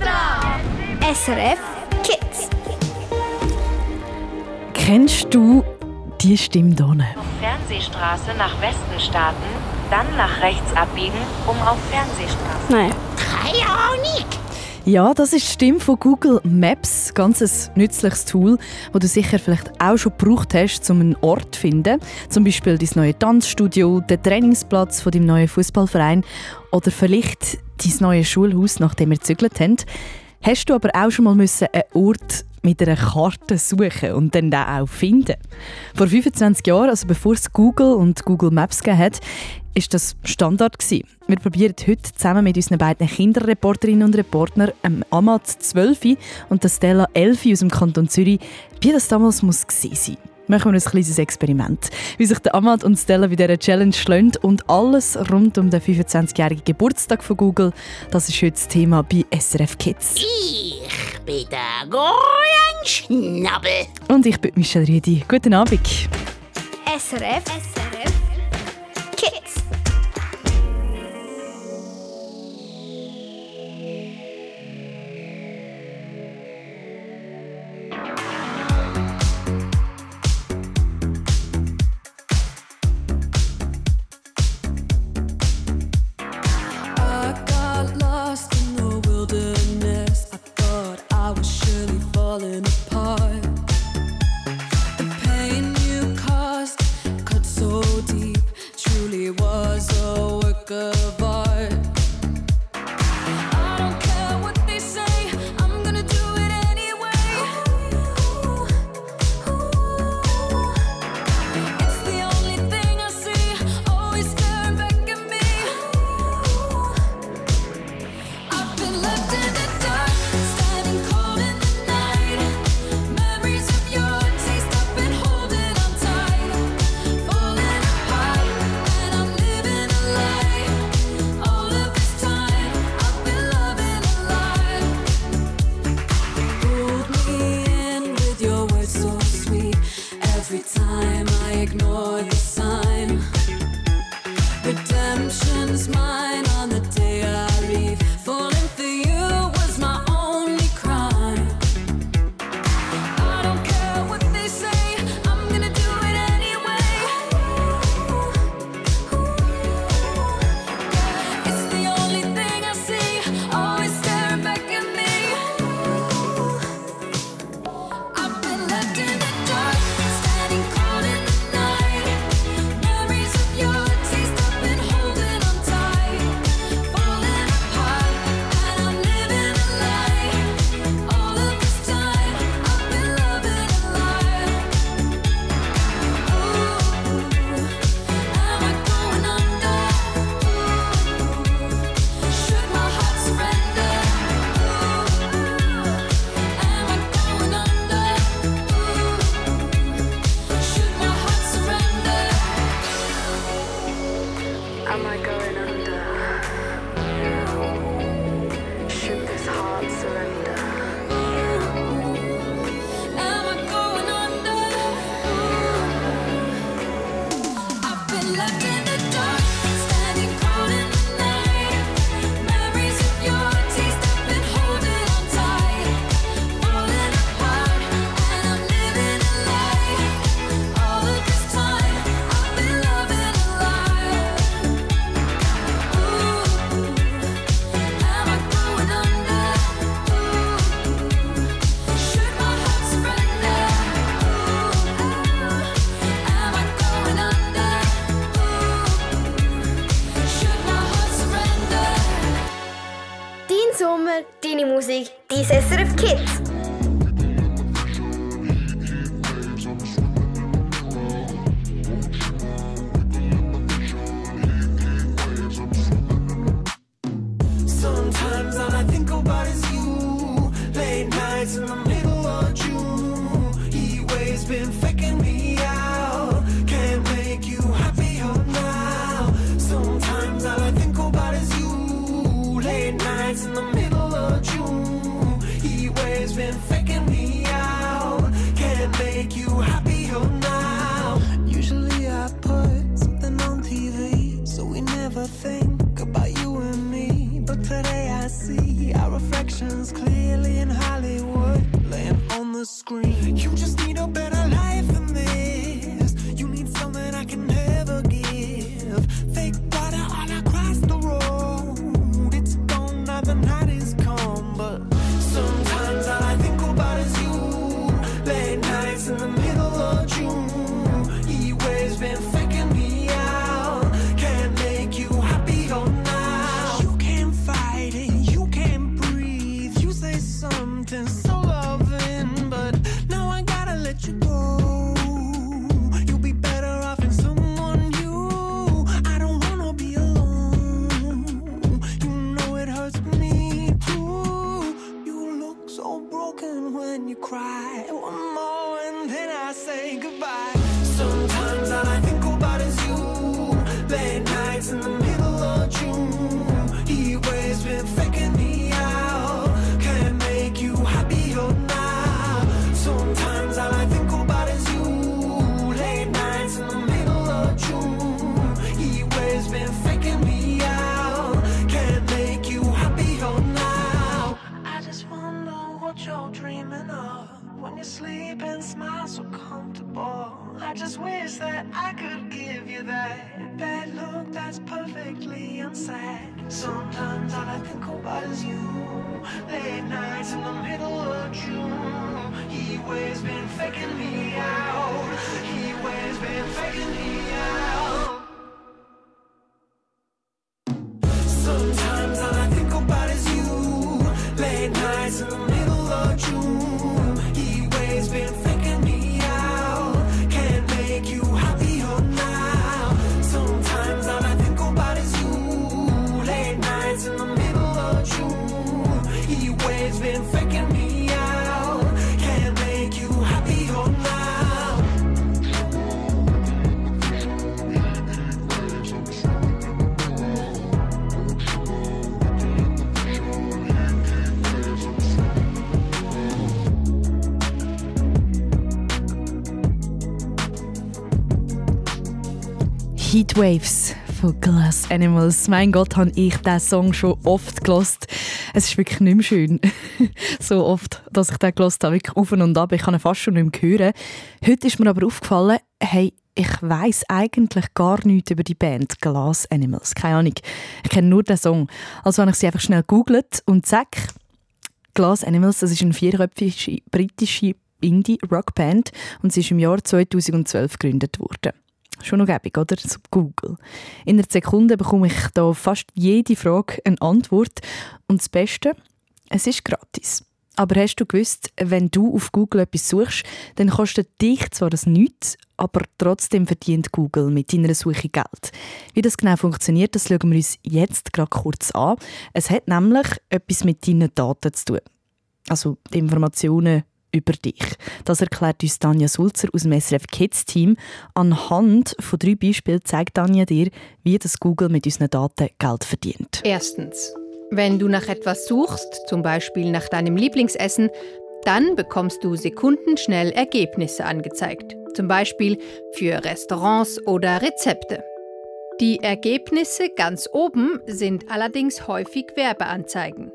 dran! SRF Kids. Kennst du die Stimme hier? Fernsehstraße nach Westen starten, dann nach rechts abbiegen, um auf Fernsehstraße. Nein. Keine Ahnung. Ja, das ist die Stimme von Google Maps. Ganz ein nützliches Tool, das du sicher vielleicht auch schon gebraucht hast, um einen Ort zu finden. Zum Beispiel dein neue Tanzstudio, den Trainingsplatz von deinem neuen Fußballverein oder vielleicht dein neues Schulhaus, nachdem wir gezügelt haben. Hast du aber auch schon mal müssen einen Ort mit einer Karte suchen und dann den auch finden. Vor 25 Jahren, also bevor es Google und Google Maps gegeben hat, ist das Standard gewesen. Wir probieren heute zusammen mit unseren beiden Kinderreporterinnen und Reportern, ähm, Amat 12 und der Stella 11 aus dem Kanton Zürich, wie das damals muss gewesen sein. Machen wir ein kleines Experiment. Wie sich der Amat und Stella bei dieser Challenge schlagen und alles rund um den 25-jährigen Geburtstag von Google, das ist heute das Thema bei SRF Kids. Ich bin der Goran Schnabel. Und ich bin Michelle Rüdi. Guten Abend. SRF. SRF. Kids. Falling apart. The pain you caused cut so deep, truly was a work of Heatwaves von Glass Animals. Mein Gott, habe ich diesen Song schon oft gelost. Es ist wirklich nicht mehr schön. so oft, dass ich den gelost habe, wirklich auf und ab. Ich kann ihn fast schon nicht mehr hören. Heute ist mir aber aufgefallen, hey, ich weiß eigentlich gar nichts über die Band Glass Animals. Keine Ahnung. Ich kenne nur den Song. Also habe ich sie einfach schnell googelt und zack, Glass Animals, das ist eine vierköpfige britische Indie-Rockband und sie ist im Jahr 2012 gegründet worden. Schon noch gäbig, oder? So Google. In einer Sekunde bekomme ich da fast jede Frage eine Antwort. Und das Beste, es ist gratis. Aber hast du gewusst, wenn du auf Google etwas suchst, dann kostet dich zwar das nichts, aber trotzdem verdient Google mit deiner Suche Geld. Wie das genau funktioniert, das schauen wir uns jetzt gerade kurz an. Es hat nämlich etwas mit deinen Daten zu tun. Also die Informationen über dich. Das erklärt uns Tanja Sulzer aus dem SRF Kids Team. Anhand von drei Beispielen zeigt Tanja dir, wie das Google mit unseren Daten Geld verdient. Erstens. Wenn du nach etwas suchst, zum Beispiel nach deinem Lieblingsessen, dann bekommst du sekundenschnell Ergebnisse angezeigt. Zum Beispiel für Restaurants oder Rezepte. Die Ergebnisse ganz oben sind allerdings häufig Werbeanzeigen.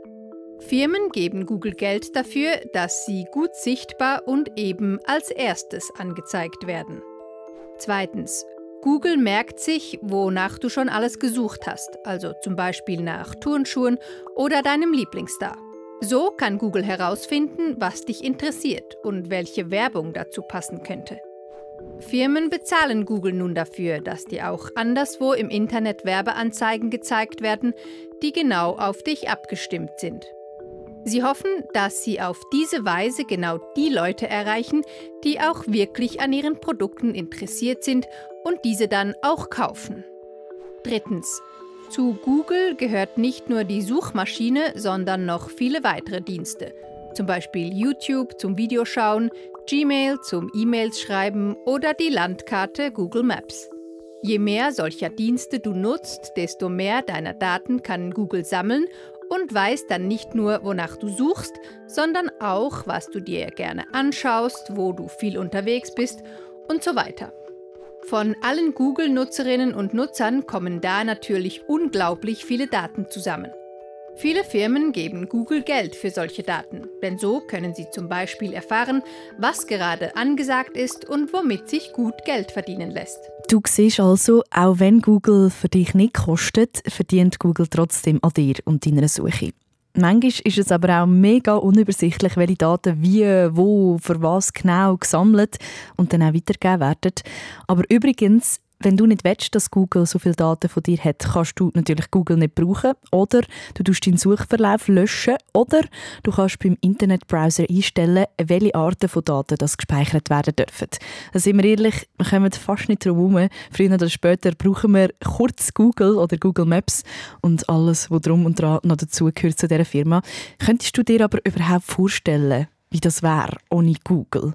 Firmen geben Google Geld dafür, dass sie gut sichtbar und eben als erstes angezeigt werden. Zweitens. Google merkt sich, wonach du schon alles gesucht hast, also zum Beispiel nach Turnschuhen oder deinem Lieblingsstar. So kann Google herausfinden, was dich interessiert und welche Werbung dazu passen könnte. Firmen bezahlen Google nun dafür, dass dir auch anderswo im Internet Werbeanzeigen gezeigt werden, die genau auf dich abgestimmt sind. Sie hoffen, dass sie auf diese Weise genau die Leute erreichen, die auch wirklich an ihren Produkten interessiert sind und diese dann auch kaufen. Drittens. Zu Google gehört nicht nur die Suchmaschine, sondern noch viele weitere Dienste. Zum Beispiel YouTube zum Videoschauen, Gmail zum E-Mails schreiben oder die Landkarte Google Maps. Je mehr solcher Dienste du nutzt, desto mehr deiner Daten kann Google sammeln und weiß dann nicht nur, wonach du suchst, sondern auch, was du dir gerne anschaust, wo du viel unterwegs bist und so weiter. Von allen Google-Nutzerinnen und Nutzern kommen da natürlich unglaublich viele Daten zusammen. Viele Firmen geben Google Geld für solche Daten, denn so können sie zum Beispiel erfahren, was gerade angesagt ist und womit sich gut Geld verdienen lässt. Du siehst also, auch wenn Google für dich nicht kostet, verdient Google trotzdem an dir und deiner Suche. Manchmal ist es aber auch mega unübersichtlich, welche Daten wie, wo, für was genau gesammelt und dann auch weitergegeben werden. Aber übrigens, wenn du nicht willst, dass Google so viele Daten von dir hat, kannst du natürlich Google nicht brauchen oder du tust deinen Suchverlauf löschen oder du kannst beim Internetbrowser einstellen, welche Arten von Daten das gespeichert werden dürfen. Da sind wir ehrlich, wir kommen fast nicht drum herum. Früher oder später brauchen wir kurz Google oder Google Maps und alles, was drum und dran noch dazugehört zu dieser Firma. Könntest du dir aber überhaupt vorstellen, wie das wäre ohne Google.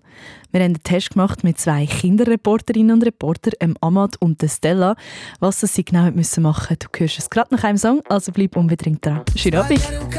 Wir haben einen Test gemacht mit zwei Kinderreporterinnen und Reportern, dem Amad und Stella. Was sie genau müssen machen du hörst es gerade nach einem Song, also bleib unbedingt dran. Schönen Abend. Sbagliare un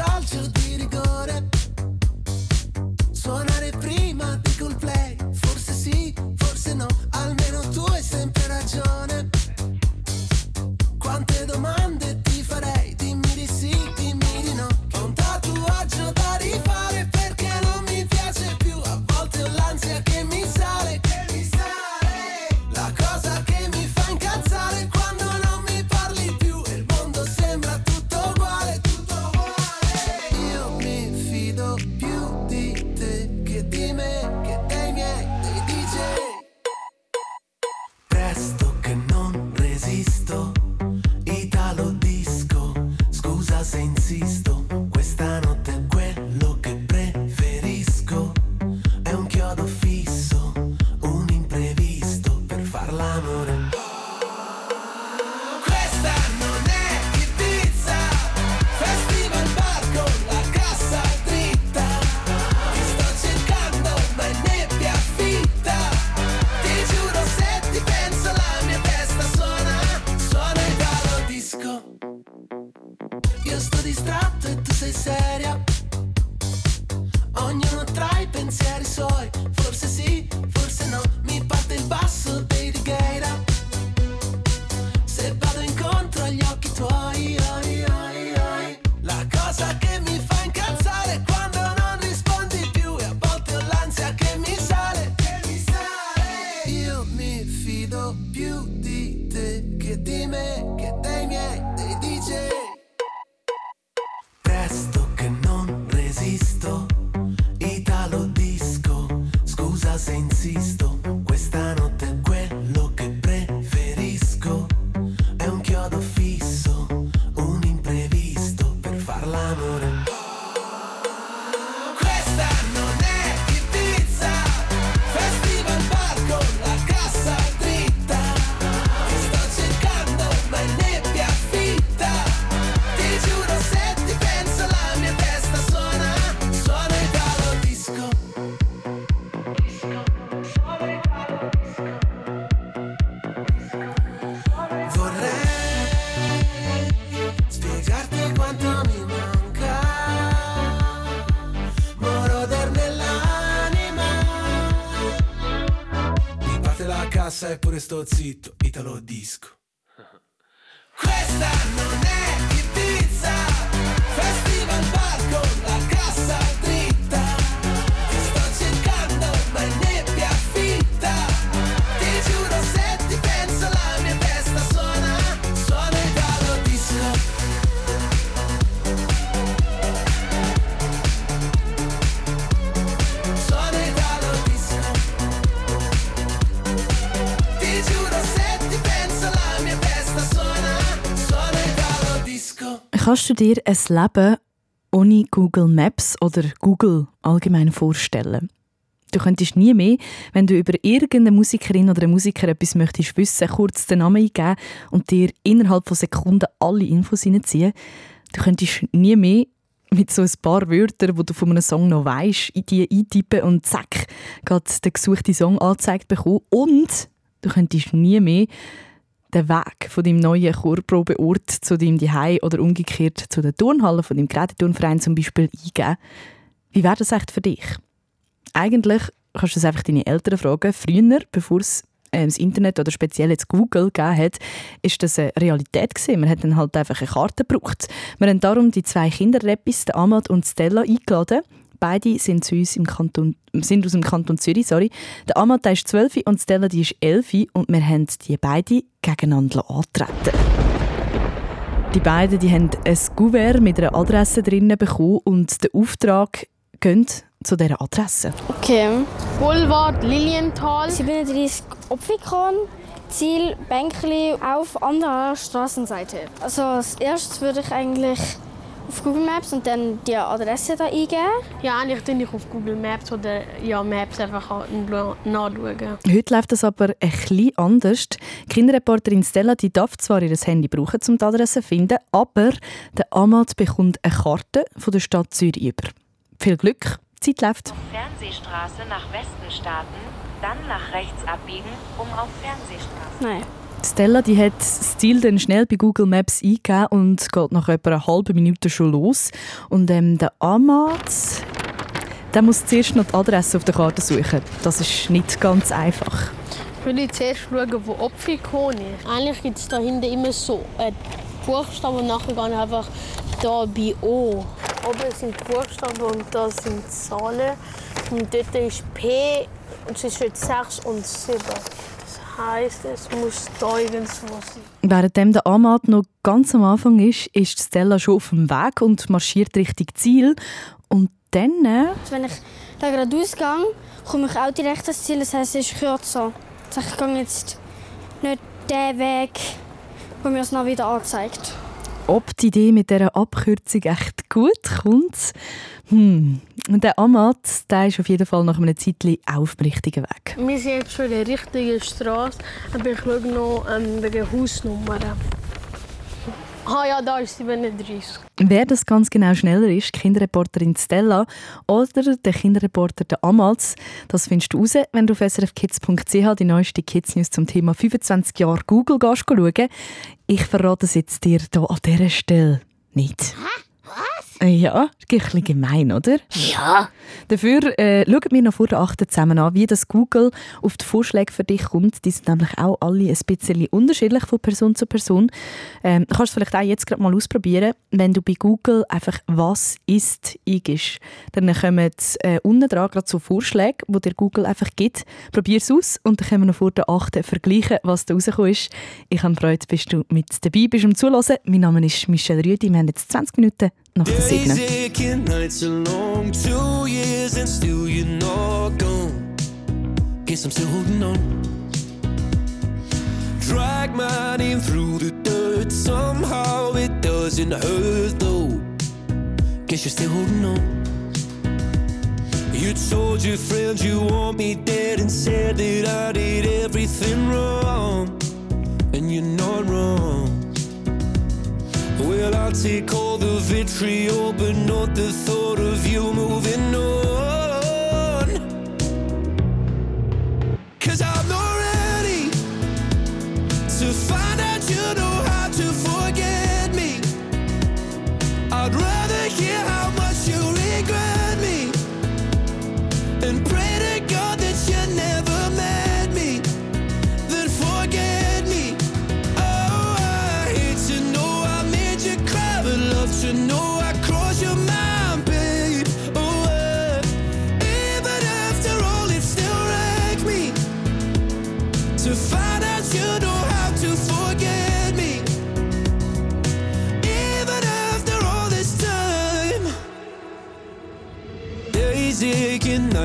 ballo disco Io sto distratto e tu sei seria. Ognuno tra i pensieri suoi. Forse sì, forse no. Mi parte il basso per pure sto zitto. Kannst du dir ein Leben ohne Google Maps oder Google allgemein vorstellen? Du könntest nie mehr, wenn du über irgendeine Musikerin oder einen Musiker etwas möchtest wissen, kurz den Namen eingeben und dir innerhalb von Sekunden alle Infos hineinziehen. Du könntest nie mehr mit so ein paar Wörtern, die du von einem Song noch weißt, in die eintippen und zack, geht der gesuchte Song angezeigt bekommen. Und du könntest nie mehr den Weg von deinem neuen Chorprobeort zu deinem Zuhause oder umgekehrt zu der Turnhalle von deinem Geräteturnverein zum Beispiel eingeben. Wie wäre das echt für dich? Eigentlich kannst du es einfach deine Eltern fragen, früher, bevor es äh, das Internet oder speziell jetzt Google gegeben hat, ist das eine Realität gewesen. Man hat dann halt einfach eine Karte gebraucht. Wir haben darum die zwei Kinderrapis, den Amad und Stella, eingeladen. Beide sind, zu uns im Kanton, sind aus dem Kanton Zürich. Sorry. Der der ist 12 und Stella die ist 11 und wir haben die beide gegeneinander antreten. Die beiden die haben ein Kuvert mit einer Adresse drinnen bekommen und der Auftrag geht zu dieser Adresse. Okay. Boulevard Lilienthal. 37 Opfikon. Ziel Bänkli auf anderer Straßenseite. Also als erstes würde ich eigentlich auf Google Maps und dann die Adresse da eingeben. Ja, eigentlich tue ich auf Google Maps oder ja, Maps einfach nachschauen. Heute läuft das aber ein bisschen anders. Die Kinderreporterin Stella die darf zwar ihr Handy brauchen, um die Adresse zu finden, aber der Amad bekommt eine Karte von der Stadt Zürich über. Viel Glück, die Zeit läuft. Fernsehstraße nach Westen starten, dann nach rechts abbiegen, um auf Fernsehstraße. Nein. Stella die hat das Ziel dann schnell bei Google Maps eingegeben und geht nach etwa einer halben Minute schon los. Und ähm, der Amad, der muss zuerst noch die Adresse auf der Karte suchen. Das ist nicht ganz einfach. Ich will zuerst schauen, wo Opfikon ist. Eigentlich gibt es da hinten immer so einen Buchstaben und nachher gehe ich einfach da bei O. Oben sind Buchstaben und da sind Zahlen. Und dort ist P und zwischen 6 und 7. Das heisst, es muss da irgendwo sein. Währenddem der Amad noch ganz am Anfang ist, ist Stella schon auf dem Weg und marschiert Richtung Ziel. Und dann... äh, Wenn ich da gerade ausgehe, komme ich auch direkt ans Ziel. Das heisst, es ist kürzer. Also ich gehe jetzt nicht den Weg, der mir das noch wieder anzeigt. ob die Idee mit dieser Abkürzung echt gut kommt. Hm. Und der Amat, der ist auf jeden Fall nach einem Zeitchen auf dem richtigen Weg. Wir sind jetzt schon in der richtigen Straße, aber ich schaue noch ähm, wegen Hausnummern. Ah ja, da ist 37. Wer das ganz genau schneller ist, die Kinderreporterin Stella oder der Kinderreporter der Amals, das findest du raus, wenn du auf srfkids.ch die neueste Kids News zum Thema 25 Jahre Google gehst, schauen. Ich verrate es jetzt dir hier an dieser Stelle nicht. Ja, ist ein bisschen gemein, oder? Ja. Dafür äh, schauen wir noch vor der 8. zusammen an, wie das Google auf die Vorschläge für dich kommt. Die sind nämlich auch alle ein bisschen unterschiedlich von Person zu Person. Ähm, du kannst es vielleicht auch jetzt gerade mal ausprobieren, wenn du bei Google einfach «Was ist» eingibst. Dann kommen äh, unten dran gerade so Vorschläge, die dir Google einfach gibt. Probier es aus und dann können wir noch vor der 8. vergleichen, was da rausgekommen ist. Ich habe Freude, bist du mit dabei bist, um zuzuhören. Mein Name ist Michelle Rüdi. Wir haben jetzt 20 Minuten nach der 7. Days aching, nights are. Two years and still you're not gone. Guess I'm still holding on. Drag my name through the dirt. Somehow it doesn't hurt though. Guess you're still holding on. You told your friends you want me dead and said that I did everything wrong. And you're not wrong. Well, I'll take all the vitriol, but not the thought of you moving on.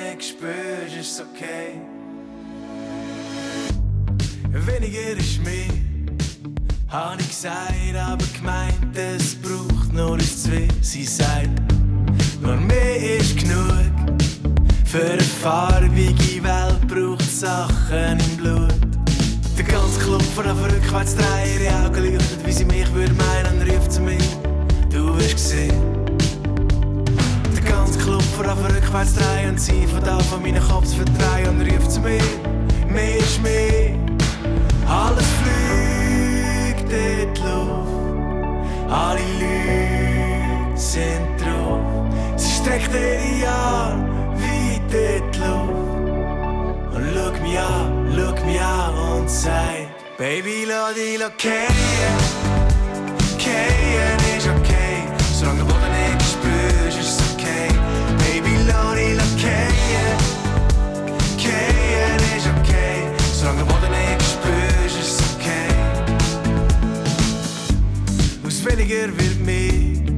Nicht spürst, ist okay. Weniger ist mehr, hab ich gesagt, aber gemeint, es braucht nur ein Zwei. Sie sagt, nur mehr ist genug. Für eine farbige Welt braucht Sachen im Blut. Der ganze Club von der rückwärts drehen, ihre Augen leuchten, wie sie mich würde meinen, ruft zu mir, du wirst gesehen. Von der rückwärts drehen und sie von da von meinen Kopf verdrehen und ruft zu mir, mehr ist mehr. Alles fliegt in die Luft, alle Leute sind drauf. Sie streckt ihre Arme weit in die Luft. Und schau mich an, schau mich an und sagt Baby, lass dich kehren Kehren ist okay weniger wird mehr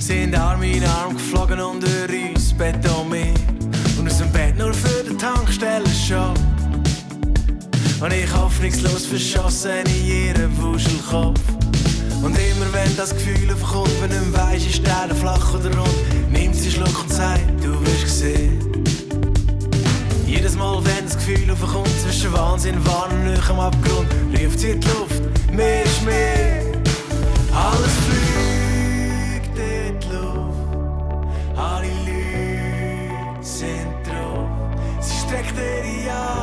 Sind Arm in Arm geflogen unter uns Beton mehr und aus dem Bett nur für den Tankstellenshop. Und ich hoffnungslos verschossen in ihren Wuschelkopf. Und immer wenn das Gefühl aufkommt, wenn du weisst, ist der flach oder rund, nimmt sie Schluck und sagt, du wirst gesehen. Jedes Mal, wenn das Gefühl aufkommt, zwischen Wahnsinn, Wahn und Nähe am Abgrund, ruft sie in die Luft, mehr ist mehr. Alles fliegt in die Luft, alle Leute sind drauf. Sie streckt ihre Arme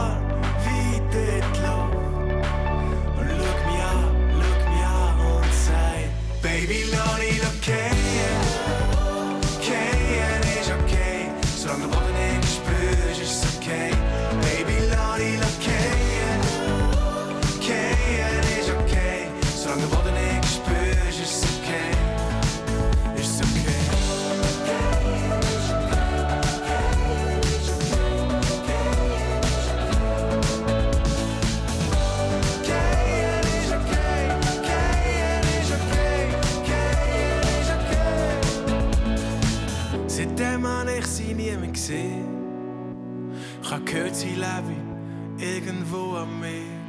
irgendwo am Meer.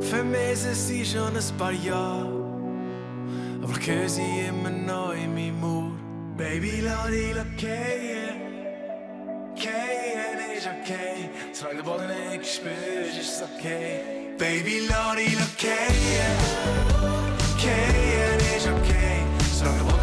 Vermisse sie schon ein paar Jahre. Aber ich höre sie immer noch in meinem Ohr. Baby, lass dich gehen. Gehen ist okay. Solange der Boden nicht spürst, ist es okay. Baby, lass dich gehen. Gehen ist okay. Solange der Boden nicht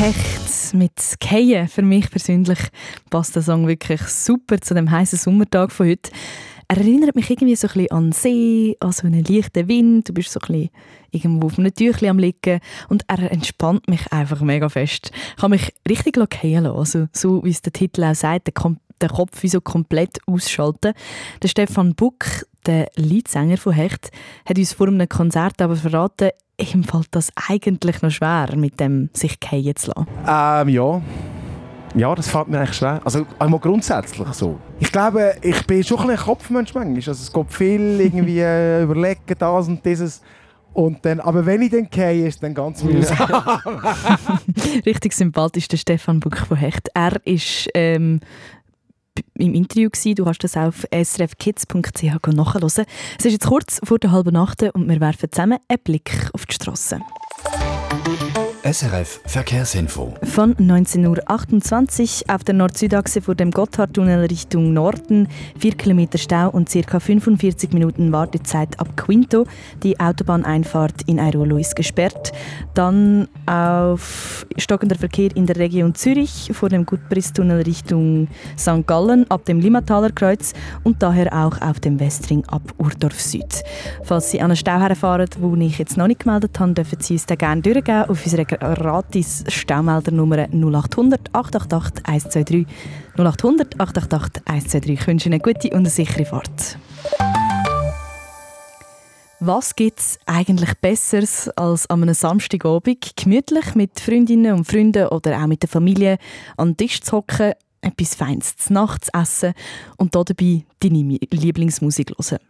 Hecht mit Keien. Für mich persönlich passt der Song wirklich super zu dem heißen Sommertag von heute. Er erinnert mich irgendwie so ein bisschen an den See, an so einen leichten Wind. Du bist so ein bisschen irgendwo auf einem Tüchli am liegen und er entspannt mich einfach mega fest. Ich kann mich richtig fallen lassen. Also, so wie es der Titel auch sagt, der Kopf wie so komplett ausschalten. Der Stefan Buck, der Leadsänger von Hecht, hat uns vor einem Konzert aber verraten, ihm fällt das eigentlich noch schwer, mit dem sich fallen zu lassen. Ähm, ja. Ja, das fällt mir eigentlich schwer. Also einmal grundsätzlich so. Ich glaube, ich bin schon ein Kopfmensch manchmal. Also es geht viel irgendwie äh, überlegen, das und dieses. Und dann, aber wenn ich dann gehe, ist dann ganz mühsam. Richtig sympathisch, der Stefan Buck von Hecht. Er ist ähm, im Interview gewesen. Du kannst das auf srfkids.ch nachhören. Es ist jetzt kurz vor der halben Nacht und wir werfen zusammen einen Blick auf die Straße. SRF Verkehrsinfo. Von 19.28 Uhr auf der Nord-Süd-Achse vor dem Gotthardtunnel Richtung Norden. 4 Kilometer Stau und ca. 45 Minuten Wartezeit ab Quinto. Die Autobahneinfahrt in Airolo ist gesperrt. Dann auf stockender Verkehr in der Region Zürich vor dem Gutbrisstunnel Richtung St. Gallen ab dem Limmataler Kreuz und daher auch auf dem Westring ab Urdorf Süd. Falls Sie an einen Stau herfahren, wo ich jetzt noch nicht gemeldet habe, dürfen Sie uns den gerne durchgeben auf unserer gratis Staumeldernummer 0800 888 123 0800 888 123. Ich wünsche Ihnen eine gute und eine sichere Fahrt. Was gibt es eigentlich Besseres als an einem Samstagabend gemütlich mit Freundinnen und Freunden oder auch mit der Familie an den Tisch zu hocken, etwas Feines zu Nacht zu essen und da dabei deine Lieblingsmusik zu hören?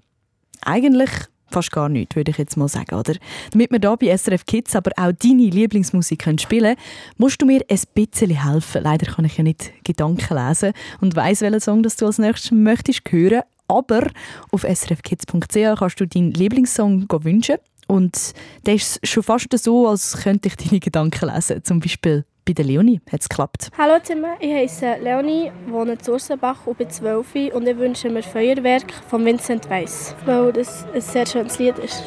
Eigentlich fast gar nichts, würde ich jetzt mal sagen, oder? Damit wir hier bei SRF Kids aber auch deine Lieblingsmusik können spielen können, musst du mir ein bisschen helfen. Leider kann ich ja nicht Gedanken lesen und weiss, welchen Song das du als nächstes möchtest hören. Aber auf srfkids.ch kannst du deinen Lieblingssong wünschen. Und der ist schon fast so, als könnte ich deine Gedanken lesen. Zum Beispiel bei der Leonie hat es geklappt. Hallo zusammen, ich heiße Leonie, wohne in Ursenbach und bin 12 und ich wünsche mir Feuerwerk von Vincent Weiss, weil das ein sehr schönes Lied ist.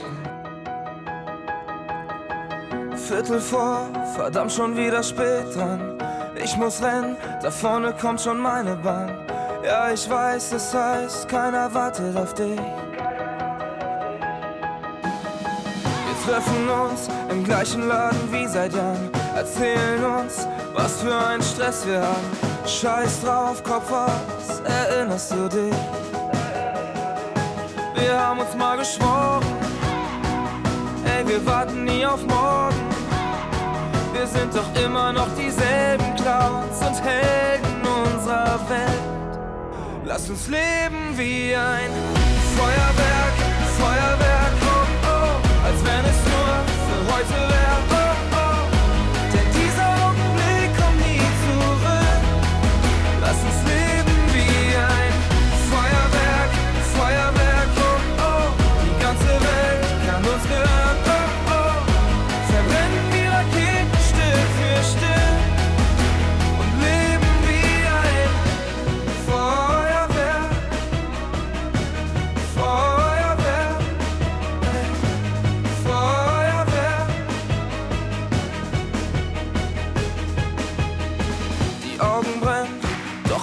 Viertel vor, verdammt schon wieder spät dran. Ich muss rennen, da vorne kommt schon meine Bahn. Ja, ich weiß, das heißt, keiner wartet auf dich. Treffen uns im gleichen Laden wie seit Jahren. Erzählen uns, was für ein Stress wir haben. Scheiß drauf, Kopf aus, erinnerst du dich? Wir haben uns mal geschworen, ey, wir warten nie auf morgen. Wir sind doch immer noch dieselben Clowns und Helden unserer Welt. Lass uns leben wie ein Feuerwerk, Feuerwerk, wenn es nur für heute wäre,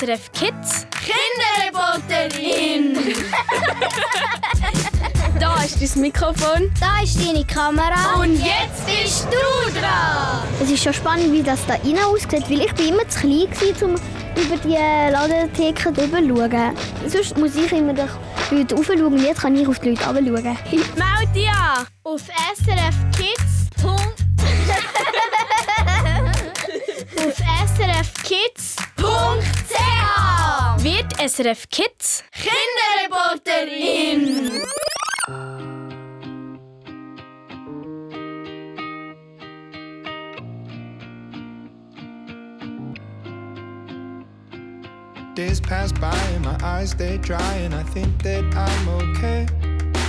SRF Kids Kinderreporterin. da ist dein Mikrofon. Da ist deine Kamera. Und jetzt bist du dran. Es ist schon spannend, wie das da rein aussieht, weil ich bin immer zu klein war, um über die Ladentheke drüber zu schauen. Sonst muss ich immer durch die Leute raufschauen und jetzt kann ich auf die Leute runterschauen. Meld dich an auf srfkids. SRF Kids Kinderreporterin. Days pass by and my eyes they dry and I think that I'm okay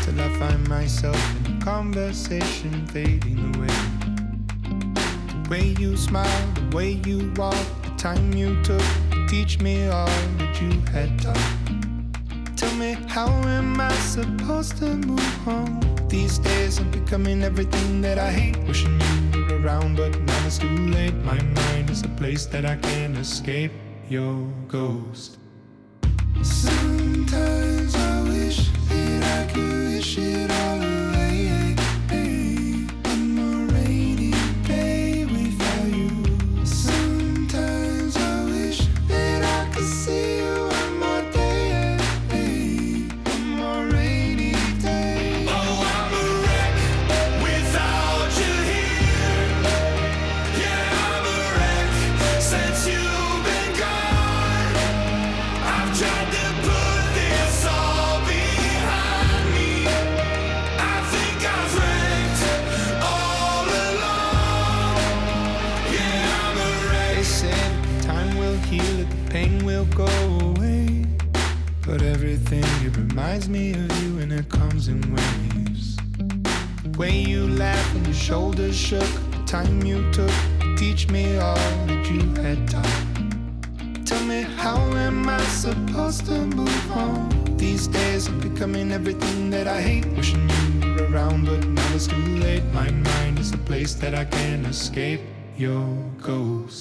till I find myself in a conversation fading away. The way you smile, the way you walk, the time you took to teach me all that you had taught. Tell me how am I supposed to move on? These days I'm becoming everything that I hate. Wishing you were around, but now it's too late. My mind is a place that I can't escape your ghost. Sometimes I wish that I could wish it all away. That I can't escape your ghost.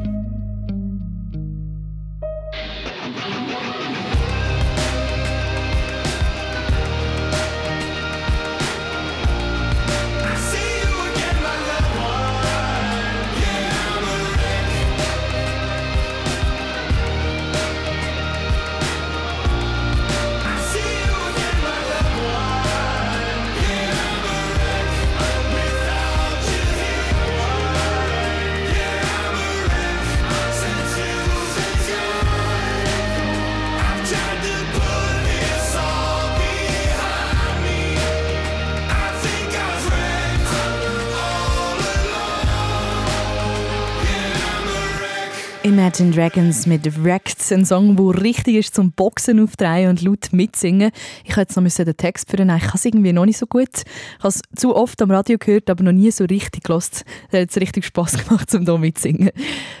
Imagine Dragons mit Wrecked, ein Song, der richtig ist zum Boxen aufdrehen und laut mitsingen. Ich hätte noch müssen den Text für Ich kann es irgendwie noch nicht so gut. Ich habe es zu oft am Radio gehört, aber noch nie so richtig gehört. Es hat richtig Spass gemacht, um hier mitzusingen.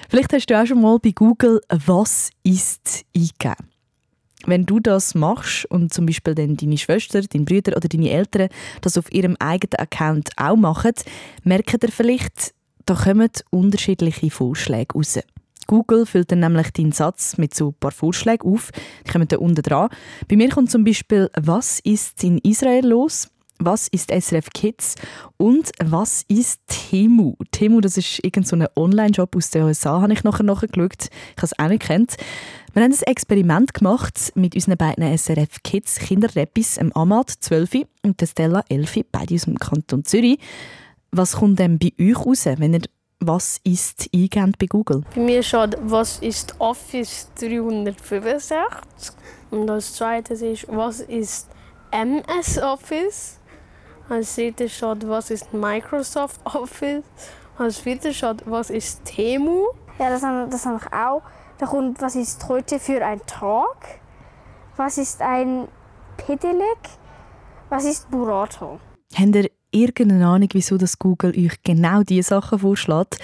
Vielleicht hast du auch schon mal bei Google «Was ist» eingegeben. Wenn du das machst und zum Beispiel dann deine Schwester, deine Brüder oder deine Eltern das auf ihrem eigenen Account auch machen, merkt ihr vielleicht, da kommen unterschiedliche Vorschläge raus. Google füllt dann nämlich deinen Satz mit so ein paar Vorschlägen auf. Die kommen da unten dran. Bei mir kommt zum Beispiel «Was ist in Israel los?» «Was ist SRF Kids?» und «Was ist Temu?» Temu, das ist irgendein so ein Online-Shop aus den USA, habe ich nachher nachgeschaut. Ich habe es auch nicht gekannt. Wir haben ein Experiment gemacht mit unseren beiden SRF Kids Kinderreppis, dem Amad 12 und der Stella 11, beide aus dem Kanton Zürich. Was kommt denn bei euch raus, wenn ihr «Was ist» eingebt bei Google? Bei mir steht, was ist Office 365? Und als zweites ist, was ist MS Office? Als drittes steht, was ist Microsoft Office? Als viertes steht, was ist Temu? Ja, das habe das hab ich auch. Da kommt, was ist heute für ein Tag? Was ist ein Pedelec? Was ist Burrata? Habt ihr irgendeine Ahnung, wieso das Google euch genau diese Sachen vorschlägt,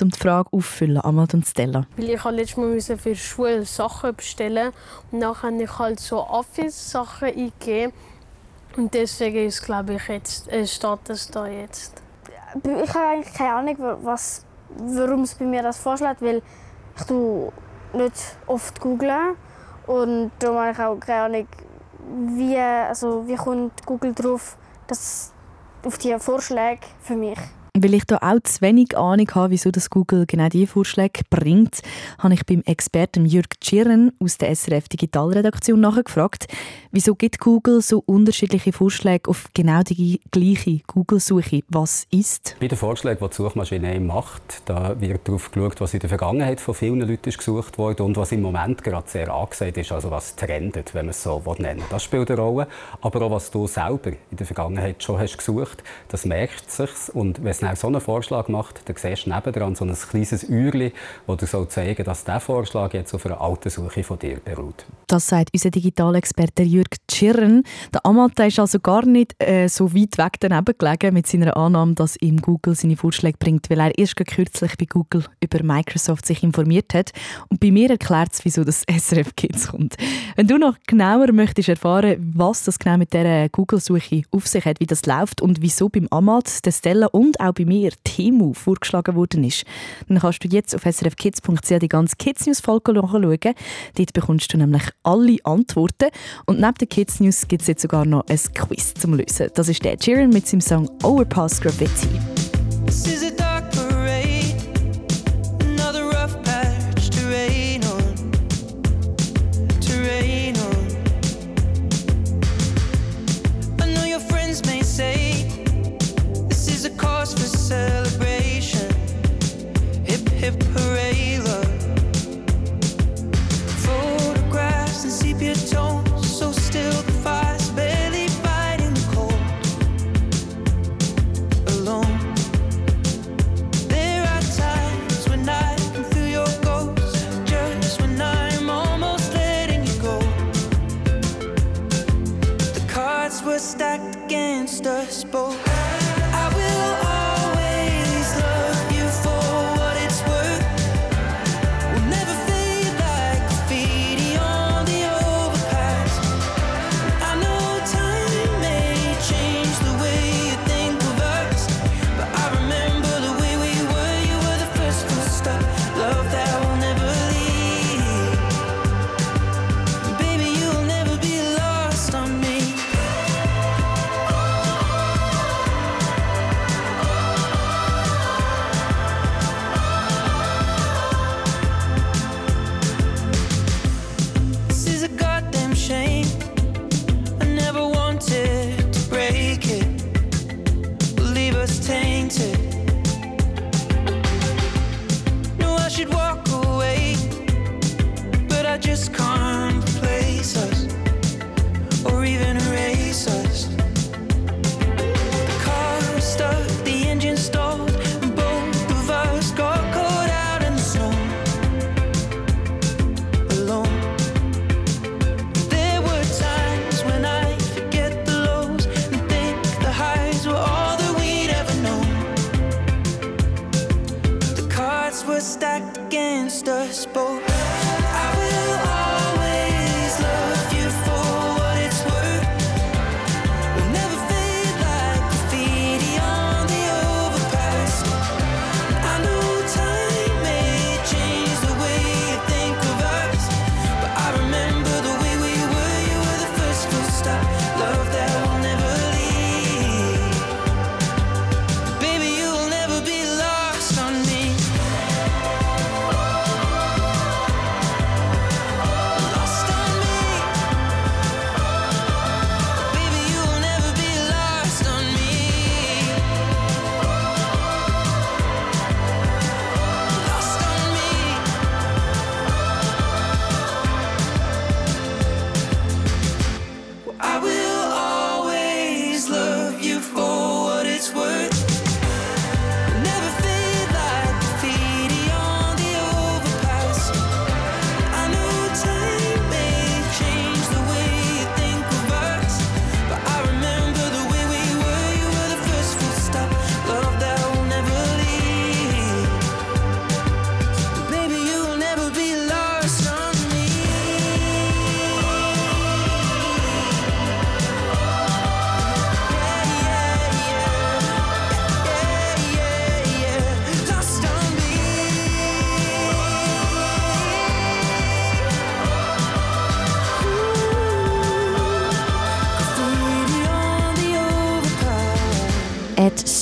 um die Frage auffüllen, Amad und Stella? Weil ich halt letztes Mal müssen für Schule Sachen bestellen und dann habe ich halt so Office-Sachen eingegeben. Und deswegen ist, glaube ich, jetzt, äh, steht das da jetzt. Ich habe eigentlich keine Ahnung, was, warum es bei mir das vorschlägt, weil ich tu nicht oft googlen und darum habe ich auch keine Ahnung, wie, also wie kommt Google drauf, dass auf die Vorschläge für mich. Weil ich da auch zu wenig Ahnung habe, wieso das Google genau diese Vorschläge bringt, habe ich beim Experten Jürg Tschirren aus der SRF Digitalredaktion nachgefragt, wieso gibt Google so unterschiedliche Vorschläge auf genau die gleiche Google-Suche. Was ist? Bei den Vorschlägen, die die Suchmaschine macht, da wird darauf geschaut, was in der Vergangenheit von vielen Leuten ist gesucht wurde und was im Moment gerade sehr angesagt ist, also was trendet, wenn man es so nennen will. Das spielt eine Rolle, aber auch was du selber in der Vergangenheit schon hast gesucht, das merkt sich und wenn dann so einen Vorschlag macht, dann siehst du nebendran so ein kleines Uhrli, das dir soll zeigen dass dieser Vorschlag jetzt auf einer alten Suche von dir beruht. Das sagt unser Digitalexperte Jürg Tschirren. Der Amata ist also gar nicht äh, so weit weg daneben gelegen mit seiner Annahme, dass ihm Google seine Vorschläge bringt, weil er erst kürzlich bei Google über Microsoft sich informiert hat. Und bei mir erklärt es, wieso das SRF Kids kommt. Wenn du noch genauer möchtest erfahren, was das genau mit dieser Google-Suche auf sich hat, wie das läuft und wieso beim Amat, der Stella und auch bei mir Temu vorgeschlagen worden ist, dann kannst du jetzt auf srfkids.ch die ganze Kids News Folge nachschauen. Dort bekommst du nämlich alle Antworten. Und neben den Kids News gibt es jetzt sogar noch ein Quiz zum Lösen. Das ist der Jiren mit seinem Song Overpass Graffiti. people.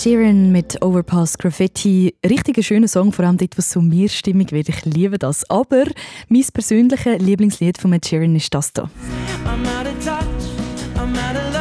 Sheeran mit Overpass Graffiti. Richtiger schöner Song, vor allem dort, was so mir stimmig wird. Ich liebe das. Aber mein persönliches Lieblingslied von Ed Sheeran ist das hier. I'm out of touch, I'm out of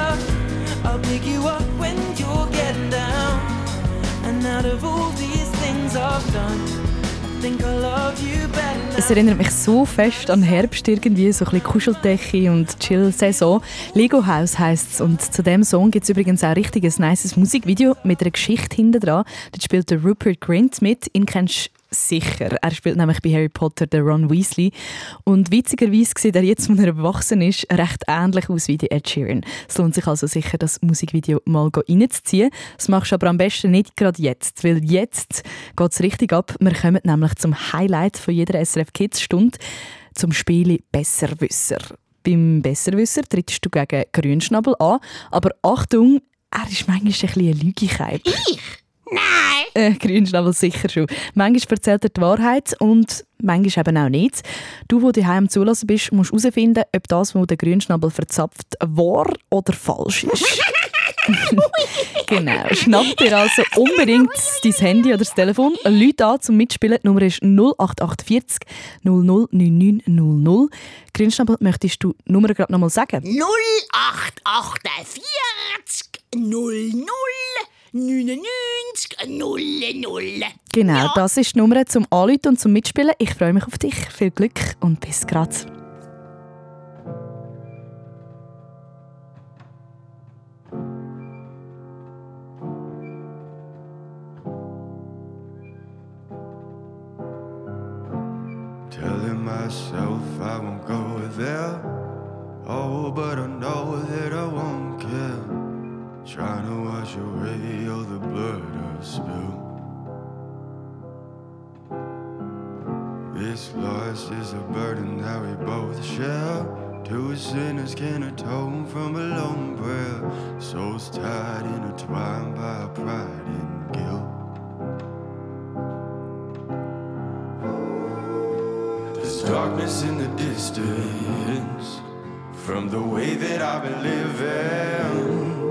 erinnert mich so fest an Herbst irgendwie, so ein bisschen Kuscheldecke und Chill-Saison. Lego House heisst es und zu dem Song gibt es übrigens auch richtig ein nices Musikvideo mit einer Geschichte hinten dran. Dort spielt der Rupert Grint mit, ihn kennst sicher. Er spielt nämlich bei Harry Potter den Ron Weasley und witzigerweise sieht er jetzt, wenn er erwachsen ist, recht ähnlich aus wie die Ed Sheeran. Es lohnt sich also sicher, das Musikvideo mal reinzuziehen. Das machst du aber am besten nicht gerade jetzt, weil jetzt geht es richtig ab. Wir kommen nämlich zum Highlight von jeder SRF Kids Stunde, zum Spiel Besserwisser. Beim Besserwisser trittst du gegen Grünschnabel an, aber Achtung, er ist manchmal ein bisschen eine Lügigkeit. Ich? Nein! Äh, Grünschnabel sicher schon. Manchmal erzählt er die Wahrheit und manchmal eben auch nicht. Du, wo daheim zulassen bist, musst herausfinden, ob das, was der Grünschnabel verzapft, wahr oder falsch ist. genau. Schnapp dir also unbedingt dein Handy oder das Telefon. Leute an zum Mitspielen. Die Nummer ist 0848 009900. Grünschnabel, möchtest du die Nummer gerade nochmal sagen? 0848 00 99 00. Genau, das ist die Nummer zum Anrufen und zum Mitspielen. Ich freue mich auf dich. Viel Glück und bis grad. Telling myself I won't go there. Oh, but I know that I won't. Trying to wash away all the blood I've spilled. This loss is a burden that we both share. Two sinners can atone from a lone prayer. Souls tied, intertwined by pride and guilt. There's darkness in the distance from the way that I've been living,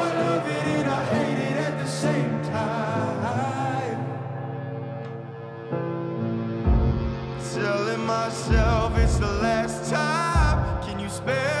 Telling myself it's the last time. Can you spare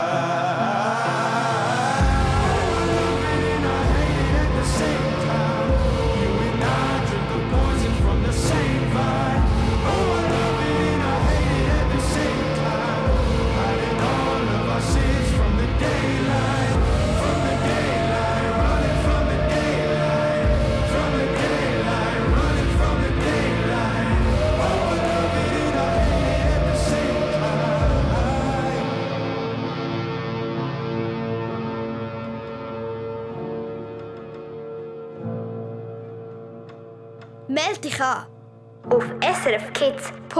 Meld dich an auf srfkids.ch.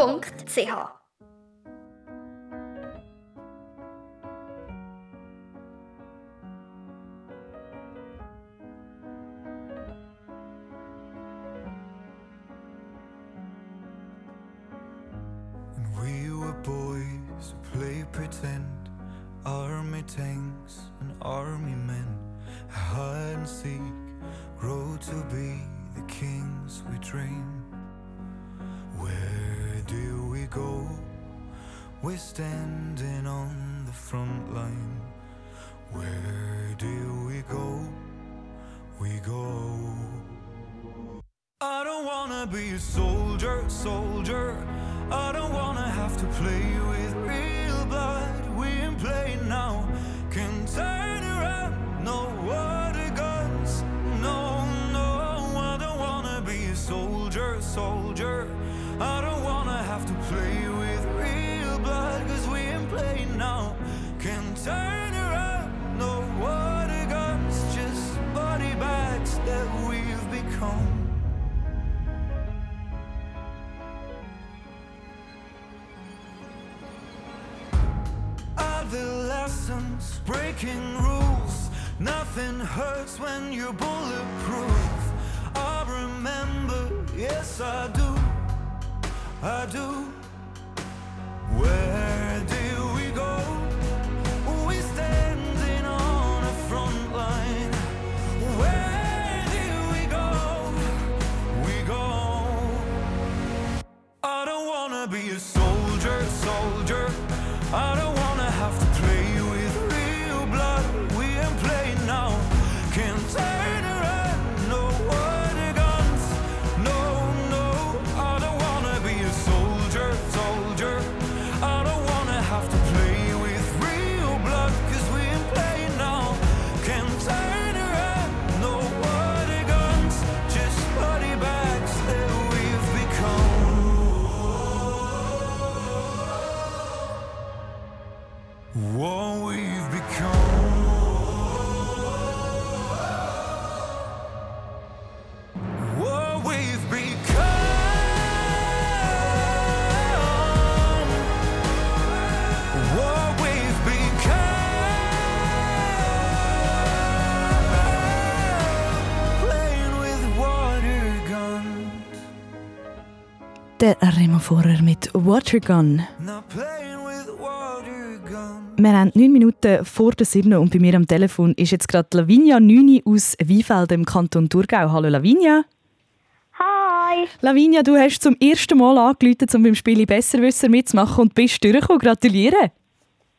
Vorer mit Watergun. Wir haben neun Minuten vor der 7 und bei mir am Telefon ist jetzt gerade Lavinia Nüni aus Weinfeld im Kanton Thurgau. Hallo Lavinia. Hi! Lavinia, du hast zum ersten Mal angerufen, um beim Spiel Besserwisser mitzumachen und bist durchgekommen. Gratuliere!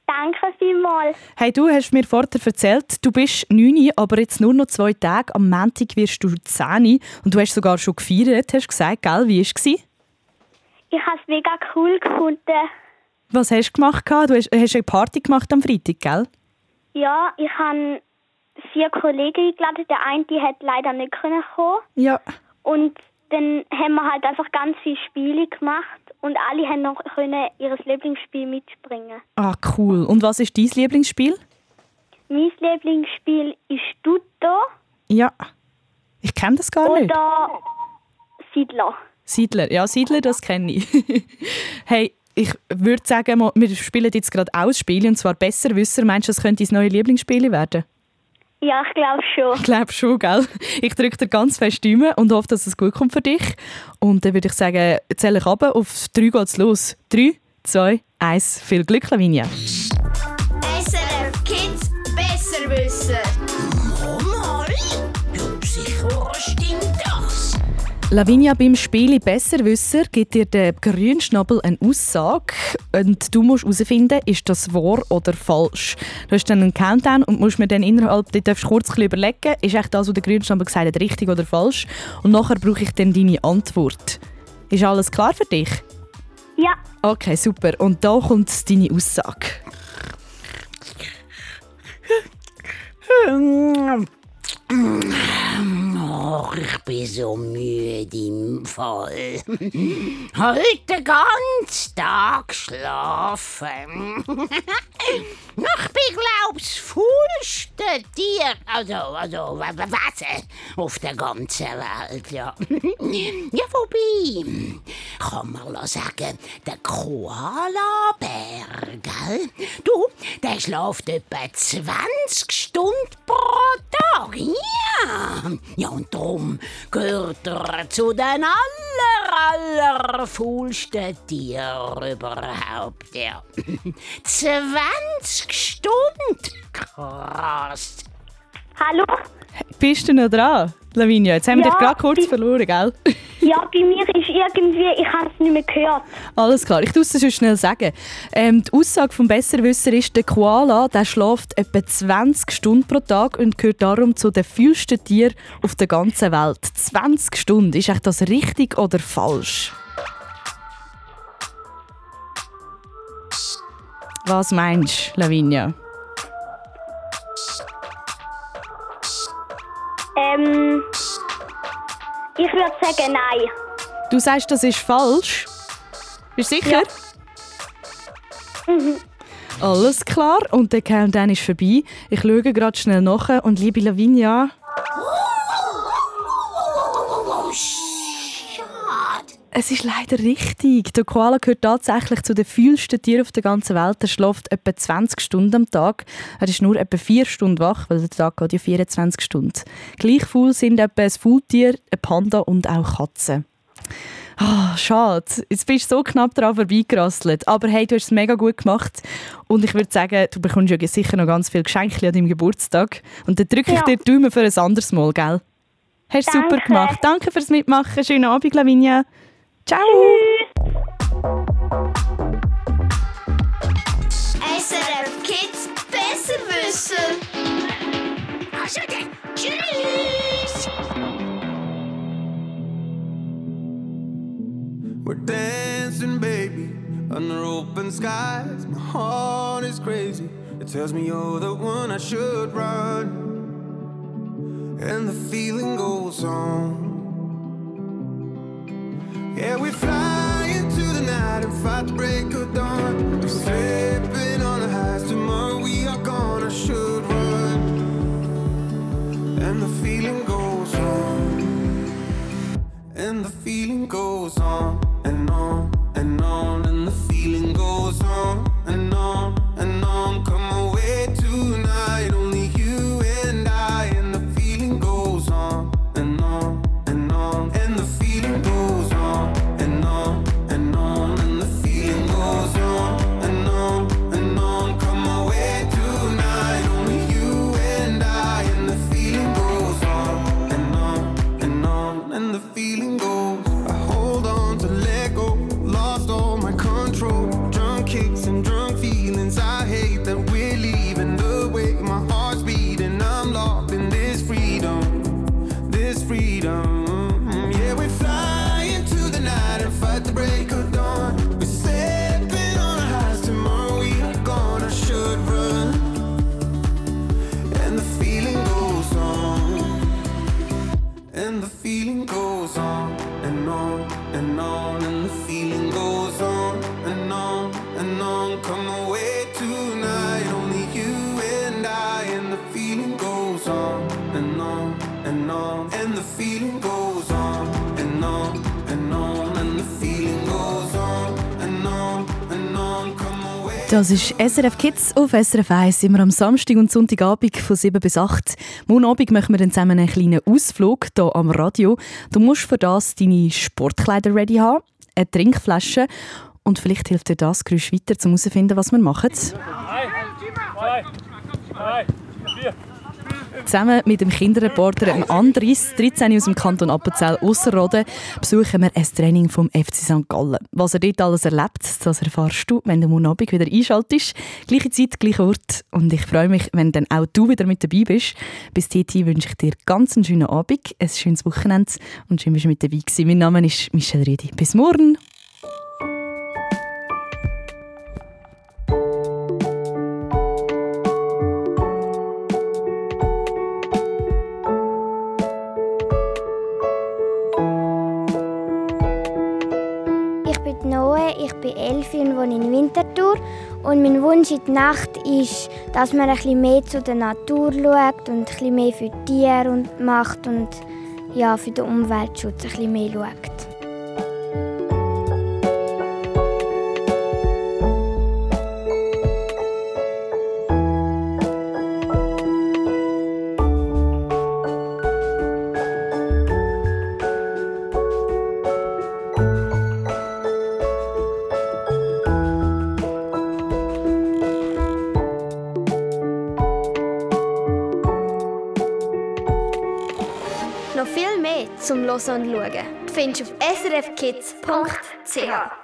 Danke vielmals. Hey, du hast mir vorher erzählt, du bist 9, aber jetzt nur noch zwei Tage. Am Montag wirst du 10 und du hast sogar schon gefeiert, hast gesagt, gell? Wie war es? Ich habe es mega cool gefunden. Was hast du gemacht? Du hast, hast eine Party gemacht am Freitag, gell? Ja, ich habe vier Kollegen eingeladen. Der eine die hat leider nicht können kommen. Ja. Und dann haben wir halt einfach ganz viele Spiele gemacht und alle haben noch können ihr Lieblingsspiel mitbringen. Ah, cool. Und was ist dein Lieblingsspiel? Mein Lieblingsspiel ist Tutto Ja. Ich kenne das gar nicht. oder Siedler. Siedler. Ja, Siedler, das kenne ich. hey, ich würde sagen, wir spielen jetzt gerade auch ein Spiel, und zwar Besserwisser. Meinst du, das könnte dein neues Lieblingsspiel werden? Ja, ich glaube schon. Ich glaube schon, gell? Ich drücke dir ganz fest die Daumen und hoffe, dass es gut kommt für dich. Und dann würde ich sagen, zähle ich ab. Auf drei geht's los. Drei, zwei, eins. Viel Glück, Lavinia. Lavinia, beim Spiel Besserwisser gibt dir der Grünschnabel eine Aussage und du musst herausfinden, ist das wahr oder falsch. Du hast dann einen Countdown und musst mir dann innerhalb, du darfst kurz überlegen, ist echt das, was der Grünschnabel gesagt hat, richtig oder falsch. Und nachher brauche ich dann deine Antwort. Ist alles klar für dich? Ja. Okay, super. Und da kommt deine Aussage. Ach, ich bin so müde im Fall. Heute den ganzen Tag geschlafen. Ich bin, glaub's, faulste Tier, also, also, w- w- Wesen auf der ganzen Welt, ja. Ja, wobei, kann man sagen, der Koala-Bär, gell? Du, der schläft etwa 20 Stunden pro Tag, ja. Ja, und darum gehört er zu den aller, aller faulsten Tieren überhaupt. Ja. 20 Stunden? Krass. Hallo? Bist du noch dran, Lavinia? Jetzt haben wir Ja, dich gerade kurz verloren, gell? Ja, bei mir ist irgendwie, ich habe es nicht mehr gehört. Alles klar, ich muss es sonst schnell sagen. Ähm, die Aussage vom Besserwisser ist, der Koala der schläft etwa 20 Stunden pro Tag und gehört darum zu den fühlsten Tieren auf der ganzen Welt. 20 Stunden, ist echt das richtig oder falsch? Was meinst du, Lavinia? Ähm, ich würde sagen nein. Du sagst, das ist falsch? Bist du sicher? Mhm. Alles klar, und der Countdown ist vorbei. Ich schaue gerade schnell nach und liebe Lavinia, es ist leider richtig. Der Koala gehört tatsächlich zu den fühlsten Tieren auf der ganzen Welt. Er schläft etwa 20 Stunden am Tag. Er ist nur etwa 4 Stunden wach, weil der Tag geht ja 24 Stunden. Gleich faul sind etwa ein Faultier, ein Panda und auch Katzen. Ah, schade. Jetzt bist du so knapp daran vorbeigerasselt. Aber hey, du hast es mega gut gemacht. Und ich würde sagen, du bekommst ja sicher noch ganz viele Geschenke an deinem Geburtstag. Und dann drücke ich Ja. dir die Daumen für ein anderes Mal, gell? Hast du super gemacht. Danke fürs Mitmachen. Schönen Abend, Lavinia. Ciao. SRF Kids Besserwisser. Tschüss! We're dancing, baby, under open skies. My heart is crazy. It tells me you're the one I should run. And the feeling goes on. Yeah, we fly into the night and fight the break Das ist SRF Kids auf SRF 1. Immer am Samstag und Sonntagabend von 7 bis 8. Morgen Abend machen wir dann zusammen einen kleinen Ausflug hier am Radio. Du musst für das deine Sportkleider ready haben, eine Trinkflasche und vielleicht hilft dir das Geräusch weiter, um herauszufinden, was wir machen. Zusammen mit dem Kinderreporter Andris, 13 aus dem Kanton Appenzell Ausserrhoden, besuchen wir ein Training vom FC St. Gallen. Was er dort alles erlebt, das erfährst du, wenn du morgen Abend wieder einschaltest. Gleiche Zeit, gleicher Ort. Und ich freue mich, wenn dann auch du wieder mit dabei bist. Bis dahin wünsche ich dir ganz einen schönen Abend, ein schönes Wochenende und schön, dass du mit dabei gewesen. Mein Name ist Michelle Redi. Bis morgen! Bin elf und wohne in Winterthur. Und mein Wunsch in der Nacht ist, dass man ein mehr zu der Natur schaut und ein mehr für die Tiere macht und ja, für den Umweltschutz ein mehr schaut. Und Schauen. Du findest auf srfkids.ch.